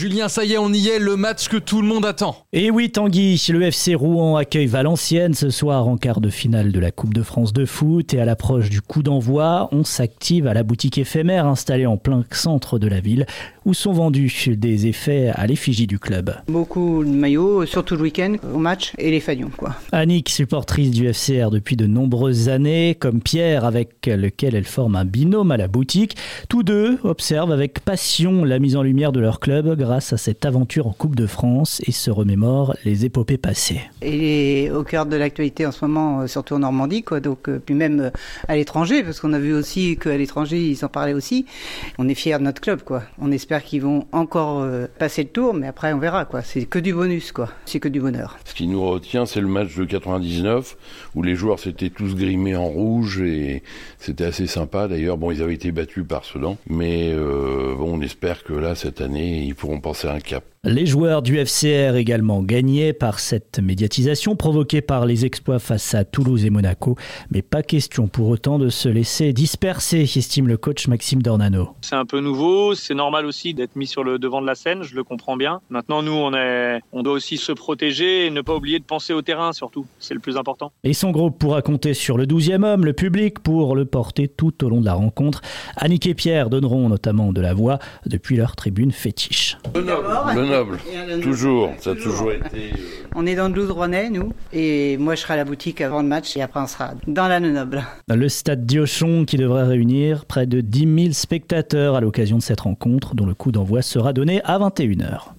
Julien, ça y est, on y est, le match que tout le monde attend. Et oui, Tanguy, le FC Rouen accueille Valenciennes ce soir en quart de finale de la Coupe de France de foot et à l'approche du coup d'envoi, on s'active à la boutique éphémère installée en plein centre de la ville où sont vendus des effets à l'effigie du club. Beaucoup de maillots, surtout le week-end au match et les fanions quoi. Annick, supportrice du FCR depuis de nombreuses années, comme Pierre avec lequel elle forme un binôme à la boutique, tous deux observent avec passion la mise en lumière de leur club grâce à cette aventure en Coupe de France et se remémore les épopées passées. Et au cœur de l'actualité en ce moment, euh, surtout en Normandie, quoi. Donc, euh, puis même euh, à l'étranger, parce qu'on a vu aussi qu'à l'étranger, ils en parlaient aussi. On est fiers de notre club, quoi. On espère qu'ils vont encore passer le tour, mais après, on verra, quoi. C'est que du bonus, quoi. C'est que du bonheur. Ce qui nous retient, c'est le match de 99, où les joueurs s'étaient tous grimés en rouge, et c'était assez sympa. D'ailleurs, bon, ils avaient été battus par Sedan, mais bon, on espère que là, cette année, ils pourront un cap. Les joueurs du FCR également gagnés par cette médiatisation provoquée par les exploits face à Toulouse et Monaco, mais pas question pour autant de se laisser disperser, estime le coach Maxime Dornano. C'est un peu nouveau, c'est normal aussi d'être mis sur le devant de la scène, je le comprends bien. Maintenant, nous, on, est, on doit aussi se protéger et ne pas oublier de penser au terrain surtout, c'est le plus important. Et son groupe pourra compter sur le 12e homme, le public, pour le porter tout au long de la rencontre. Annick et Pierre donneront notamment de la voix depuis leur tribune fétiche noble. Toujours, ça a toujours été. Euh, on est dans le 12 Rouennais, nous, et moi je serai à la boutique avant le match et après on sera dans la noble. Le stade Diochon qui devrait réunir près de 10 000 spectateurs à l'occasion de cette rencontre dont le coup d'envoi sera donné à 21h.